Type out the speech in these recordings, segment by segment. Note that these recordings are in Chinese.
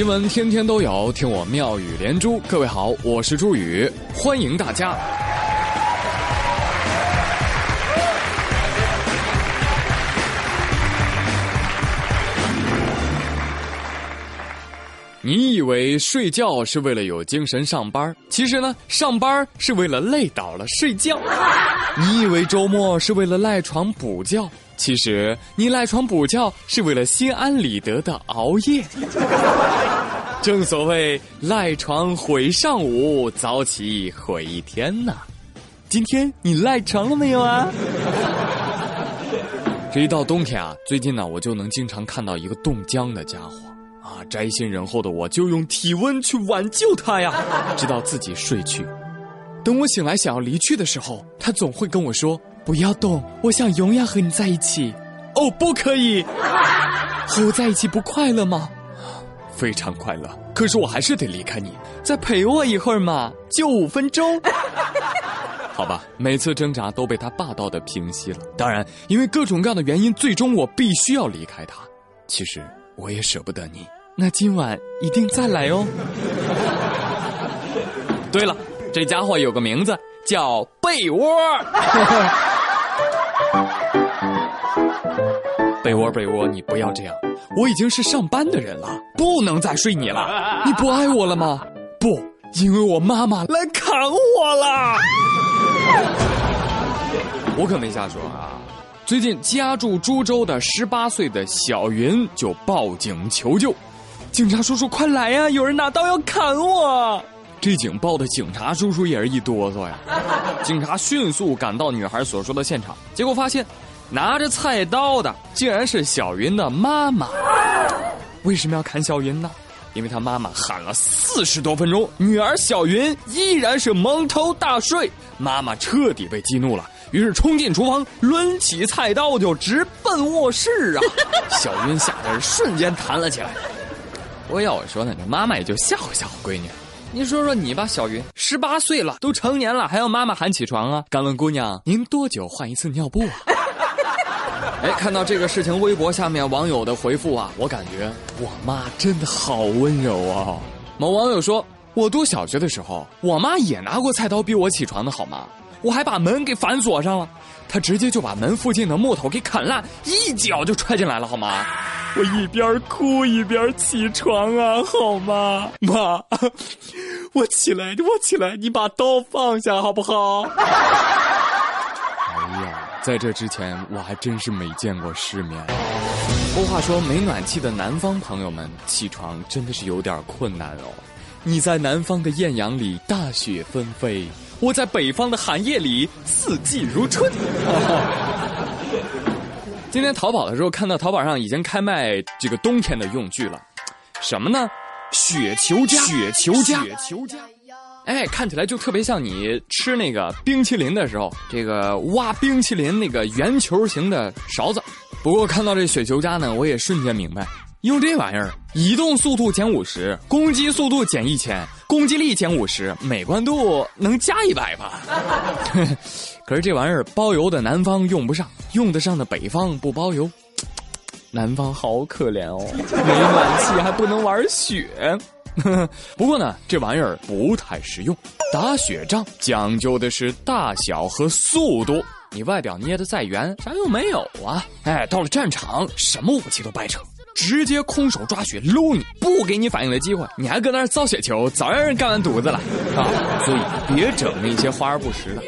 新闻天天都有，听我妙语连珠。各位好，我是朱宇，欢迎大家。你以为睡觉是为了有精神上班，其实呢，上班是为了累倒了睡觉。你以为周末是为了赖床补觉，其实你赖床补觉是为了心安理得的熬夜。正所谓赖床毁上午，早起毁一天呐。今天你赖床了没有啊？这一到冬天啊，最近呢，我就能经常看到一个冻僵的家伙。啊，宅心仁厚的我就用体温去挽救他呀，直到自己睡去。等我醒来想要离去的时候，他总会跟我说：“不要动，我想永远和你在一起。”哦，不可以，和我在一起不快乐吗？非常快乐，可是我还是得离开你，再陪我一会儿嘛，就五分钟。好吧，每次挣扎都被他霸道的平息了。当然，因为各种各样的原因，最终我必须要离开他。其实。我也舍不得你，那今晚一定再来哦。对了，这家伙有个名字叫被窝。被窝被窝，你不要这样，我已经是上班的人了，不能再睡你了。你不爱我了吗？不，因为我妈妈来砍我了。我可没瞎说啊。最近家住株洲的十八岁的小云就报警求救，警察叔叔快来呀！有人拿刀要砍我。这警报的警察叔叔也是一哆嗦呀。警察迅速赶到女孩所说的现场，结果发现拿着菜刀的竟然是小云的妈妈。为什么要砍小云呢？因为她妈妈喊了四十多分钟，女儿小云依然是蒙头大睡，妈妈彻底被激怒了。于是冲进厨房，抡起菜刀就直奔卧室啊！小云吓得瞬间弹了起来。不过要我说呢，这妈妈也就吓唬吓唬闺女。你说说你吧，小云，十八岁了，都成年了，还要妈妈喊起床啊？敢问姑娘，您多久换一次尿布啊？哎，看到这个事情，微博下面网友的回复啊，我感觉我妈真的好温柔啊。某网友说，我读小学的时候，我妈也拿过菜刀逼我起床的好吗？我还把门给反锁上了，她直接就把门附近的木头给砍烂，一脚就踹进来了，好吗？我一边哭一边起床啊，好吗？妈，我起来，我起来，你把刀放下好不好？哎呀，在这之前我还真是没见过世面。不过话说，没暖气的南方朋友们起床真的是有点困难哦。你在南方的艳阳里大雪纷飞。我在北方的寒夜里，四季如春。今天淘宝的时候看到淘宝上已经开卖这个冬天的用具了，什么呢？雪球加，雪球加，雪球加。哎，看起来就特别像你吃那个冰淇淋的时候，这个挖冰淇淋那个圆球形的勺子。不过看到这雪球加呢，我也瞬间明白。用这玩意儿，移动速度减五十，攻击速度减一千，攻击力减五十，美观度能加一百吧？可是这玩意儿包邮的南方用不上，用得上的北方不包邮，南方好可怜哦，没暖气还不能玩雪。不过呢，这玩意儿不太实用，打雪仗讲究的是大小和速度，你外表捏得再圆，啥用没有啊？哎，到了战场，什么武器都白扯。直接空手抓雪搂你，不给你反应的机会，你还搁那儿造雪球，早让人干完犊子了啊！所以别整那些花而不实的。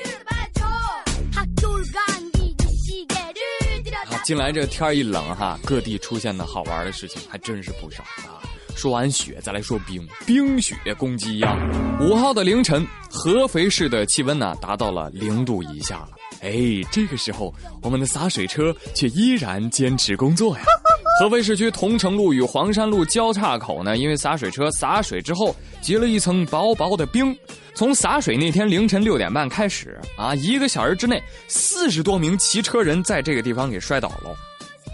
近来这天一冷哈，各地出现的好玩的事情还真是不少啊。说完雪，再来说冰，冰雪攻击呀！五号的凌晨，合肥市的气温呢达到了零度以下了。哎，这个时候，我们的洒水车却依然坚持工作呀。合肥市区桐城路与黄山路交叉口呢，因为洒水车洒水之后结了一层薄薄的冰，从洒水那天凌晨六点半开始啊，一个小时之内，四十多名骑车人在这个地方给摔倒了。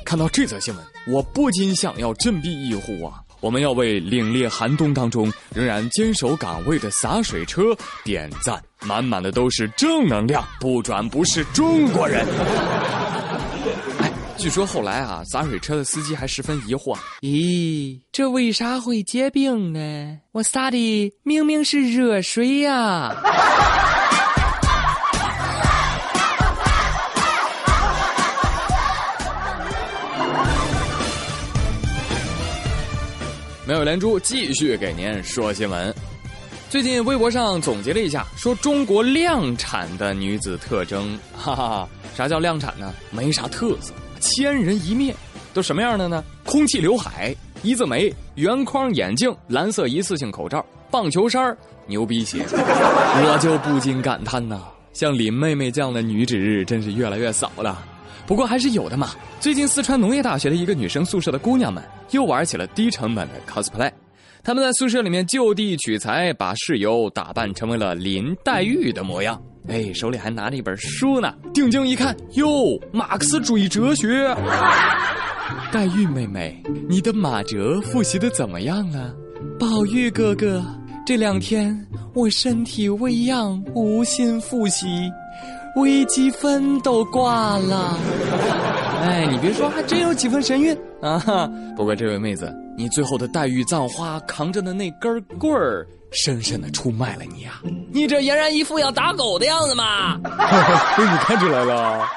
看到这则新闻，我不禁想要振臂一呼啊！我们要为凛冽寒冬当中仍然坚守岗位的洒水车点赞，满满的都是正能量，不转不是中国人。据说后来啊，洒水车的司机还十分疑惑：咦，这为啥会结冰呢？我洒的明明是热水呀！没有连珠，继续给您说新闻。最近微博上总结了一下，说中国量产的女子特征，哈哈，啥叫量产呢？没啥特色，千人一面，都什么样的呢？空气刘海、一字眉、圆框眼镜、蓝色一次性口罩、棒球衫牛逼鞋，我就不禁感叹呐，像林妹妹这样的女子真是越来越少了。不过还是有的嘛。最近四川农业大学的一个女生宿舍的姑娘们又玩起了低成本的 cosplay。她们在宿舍里面就地取材，把室友打扮成为了林黛玉的模样。哎，手里还拿着一本书呢。定睛一看，哟，马克思主义哲学。黛玉妹妹，你的马哲复习的怎么样啊？宝玉哥哥，这两天我身体未恙，无心复习，微积分都挂了。哎，你别说，还真有几分神韵啊！不过这位妹子。你最后的黛玉葬花扛着的那根棍儿，深深的出卖了你啊！你这俨然一副要打狗的样子嘛！被你看出来了。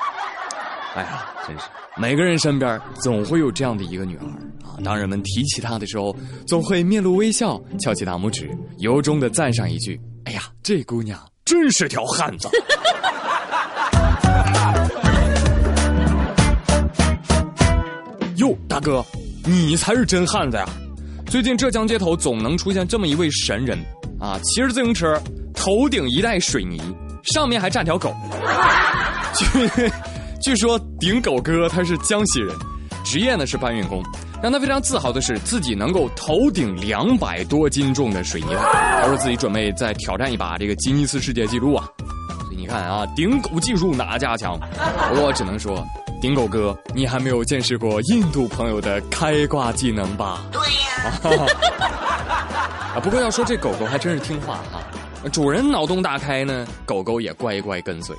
哎呀，真是，每个人身边总会有这样的一个女孩啊！当人们提起她的时候，总会面露微笑，翘起大拇指，由衷的赞赏一句：“哎呀，这姑娘真是条汉子。”哟，大哥。你才是真汉子呀！最近浙江街头总能出现这么一位神人啊，骑着自行车，头顶一袋水泥，上面还站条狗。据据说顶狗哥他是江西人，职业呢是搬运工。让他非常自豪的是，自己能够头顶两百多斤重的水泥袋。他说自己准备再挑战一把这个吉尼斯世界纪录啊！所以你看啊，顶狗技术哪家强？我只能说。顶狗哥，你还没有见识过印度朋友的开挂技能吧？对呀。啊，不过要说这狗狗还真是听话哈，主人脑洞大开呢，狗狗也乖乖跟随。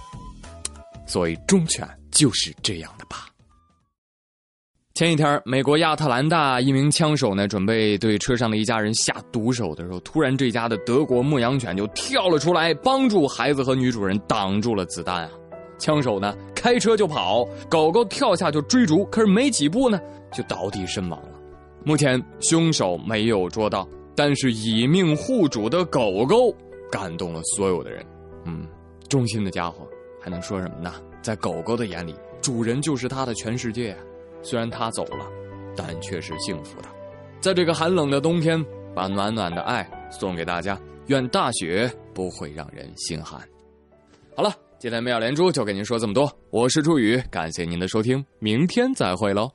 所以忠犬就是这样的吧。前几天，美国亚特兰大一名枪手呢，准备对车上的一家人下毒手的时候，突然这家的德国牧羊犬就跳了出来，帮助孩子和女主人挡住了子弹啊。枪手呢，开车就跑，狗狗跳下就追逐，可是没几步呢，就倒地身亡了。目前凶手没有捉到，但是以命护主的狗狗感动了所有的人。嗯，忠心的家伙还能说什么呢？在狗狗的眼里，主人就是他的全世界。虽然他走了，但却是幸福的。在这个寒冷的冬天，把暖暖的爱送给大家。愿大雪不会让人心寒。好了。今天妙连珠就跟您说这么多，我是朱宇，感谢您的收听，明天再会喽。